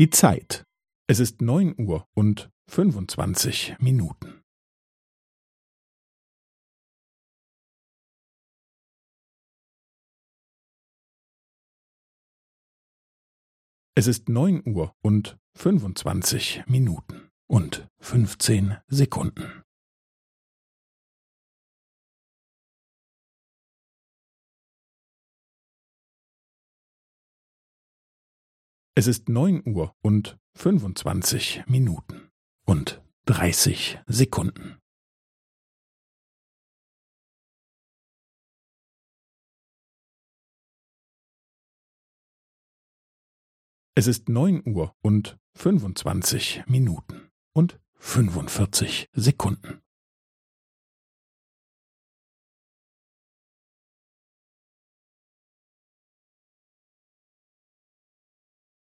Die Zeit. Es ist neun Uhr und fünfundzwanzig Minuten. Es ist neun Uhr und fünfundzwanzig Minuten und fünfzehn Sekunden. Es ist neun Uhr und fünfundzwanzig Minuten und dreißig Sekunden. Es ist neun Uhr und fünfundzwanzig Minuten und fünfundvierzig Sekunden.